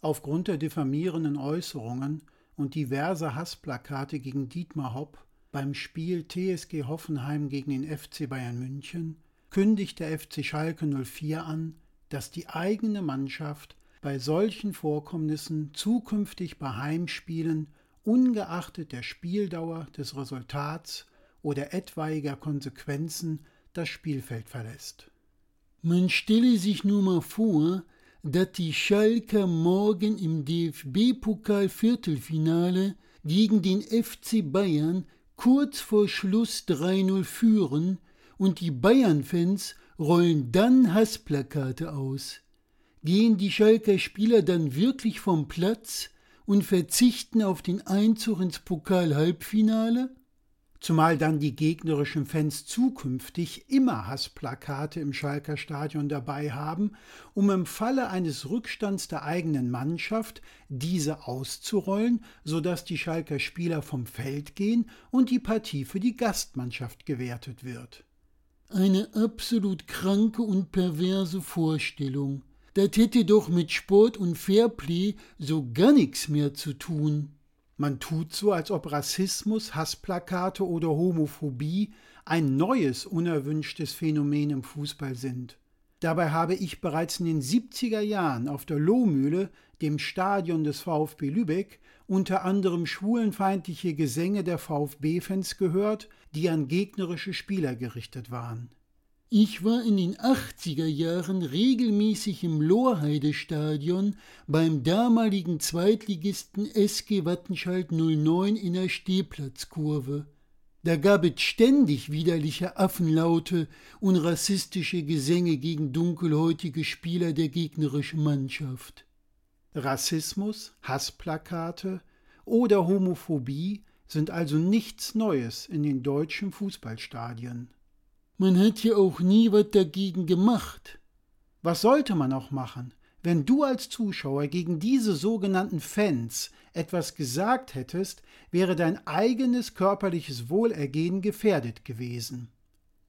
Aufgrund der diffamierenden Äußerungen und diverser Hassplakate gegen Dietmar Hopp beim Spiel TSG Hoffenheim gegen den FC Bayern München kündigt der FC Schalke 04 an, dass die eigene Mannschaft bei solchen Vorkommnissen zukünftig bei Heimspielen ungeachtet der Spieldauer, des Resultats oder etwaiger Konsequenzen das Spielfeld verlässt. Man stelle sich nur mal vor, dass die Schalker morgen im DFB-Pokal-Viertelfinale gegen den FC Bayern kurz vor Schluss 3-0 führen und die Bayern-Fans rollen dann Hassplakate aus. Gehen die Schalker Spieler dann wirklich vom Platz und verzichten auf den Einzug ins Pokal-Halbfinale? Zumal dann die gegnerischen Fans zukünftig immer Hassplakate im Schalker Stadion dabei haben, um im Falle eines Rückstands der eigenen Mannschaft diese auszurollen, sodass die Schalker Spieler vom Feld gehen und die Partie für die Gastmannschaft gewertet wird. Eine absolut kranke und perverse Vorstellung. Das hätte doch mit Sport und Fairplay so gar nichts mehr zu tun. Man tut so, als ob Rassismus, Hassplakate oder Homophobie ein neues, unerwünschtes Phänomen im Fußball sind. Dabei habe ich bereits in den 70er Jahren auf der Lohmühle, dem Stadion des VfB Lübeck, unter anderem schwulenfeindliche Gesänge der VfB-Fans gehört, die an gegnerische Spieler gerichtet waren. Ich war in den 80er Jahren regelmäßig im Lorheide-Stadion beim damaligen Zweitligisten SG Wattenscheid 09 in der Stehplatzkurve. Da gab es ständig widerliche Affenlaute und rassistische Gesänge gegen dunkelhäutige Spieler der gegnerischen Mannschaft. Rassismus, Hassplakate oder Homophobie sind also nichts Neues in den deutschen Fußballstadien. Man hat ja auch nie was dagegen gemacht. Was sollte man auch machen, wenn du als Zuschauer gegen diese sogenannten Fans etwas gesagt hättest, wäre dein eigenes körperliches Wohlergehen gefährdet gewesen.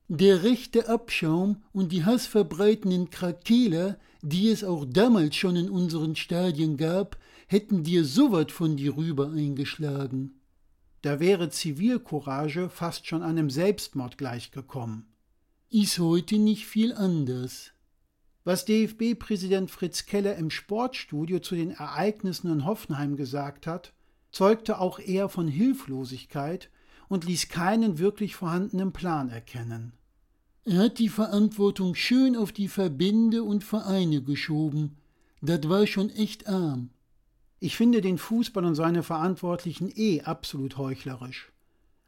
Der rechte Abschaum und die hassverbreitenden Krakeler, die es auch damals schon in unseren Stadien gab, hätten dir so wat von dir rüber eingeschlagen. Da wäre Zivilcourage fast schon einem Selbstmord gleichgekommen ist heute nicht viel anders. Was DFB-Präsident Fritz Keller im Sportstudio zu den Ereignissen in Hoffenheim gesagt hat, zeugte auch eher von Hilflosigkeit und ließ keinen wirklich vorhandenen Plan erkennen. Er hat die Verantwortung schön auf die Verbände und Vereine geschoben. Das war schon echt arm. Ich finde den Fußball und seine Verantwortlichen eh absolut heuchlerisch.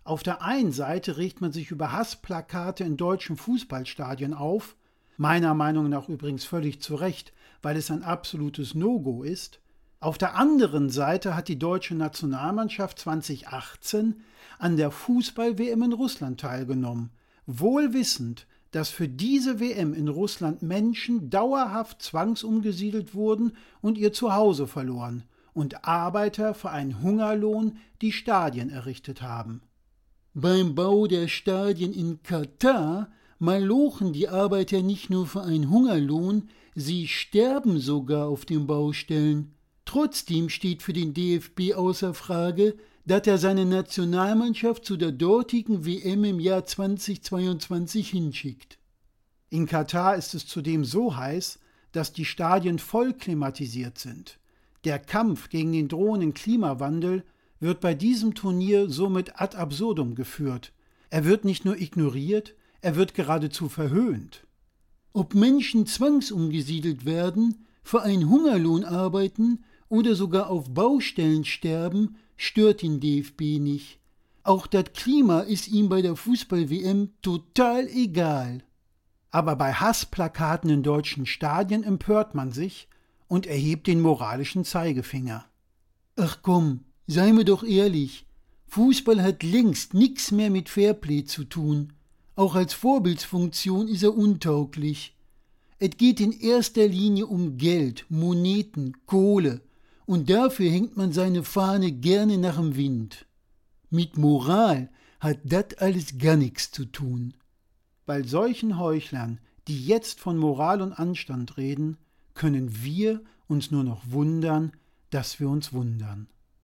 Auf der einen Seite regt man sich über Hassplakate in deutschen Fußballstadien auf, meiner Meinung nach übrigens völlig zu Recht, weil es ein absolutes No-Go ist. Auf der anderen Seite hat die deutsche Nationalmannschaft 2018 an der Fußball-WM in Russland teilgenommen, wohl wissend, dass für diese WM in Russland Menschen dauerhaft zwangsumgesiedelt wurden und ihr Zuhause verloren und Arbeiter für einen Hungerlohn die Stadien errichtet haben. Beim Bau der Stadien in Katar malochen die Arbeiter nicht nur für einen Hungerlohn, sie sterben sogar auf den Baustellen. Trotzdem steht für den DFB außer Frage, dass er seine Nationalmannschaft zu der dortigen WM im Jahr 2022 hinschickt. In Katar ist es zudem so heiß, dass die Stadien voll klimatisiert sind. Der Kampf gegen den drohenden Klimawandel wird bei diesem Turnier somit ad absurdum geführt. Er wird nicht nur ignoriert, er wird geradezu verhöhnt. Ob Menschen zwangsumgesiedelt werden, für einen Hungerlohn arbeiten oder sogar auf Baustellen sterben, stört den DFB nicht. Auch das Klima ist ihm bei der Fußball-WM total egal. Aber bei Hassplakaten in deutschen Stadien empört man sich und erhebt den moralischen Zeigefinger. Ach komm, Sei mir doch ehrlich, Fußball hat längst nichts mehr mit Fairplay zu tun. Auch als Vorbildsfunktion ist er untauglich. Es geht in erster Linie um Geld, Moneten, Kohle, und dafür hängt man seine Fahne gerne nach dem Wind. Mit Moral hat das alles gar nichts zu tun. Bei solchen Heuchlern, die jetzt von Moral und Anstand reden, können wir uns nur noch wundern, dass wir uns wundern.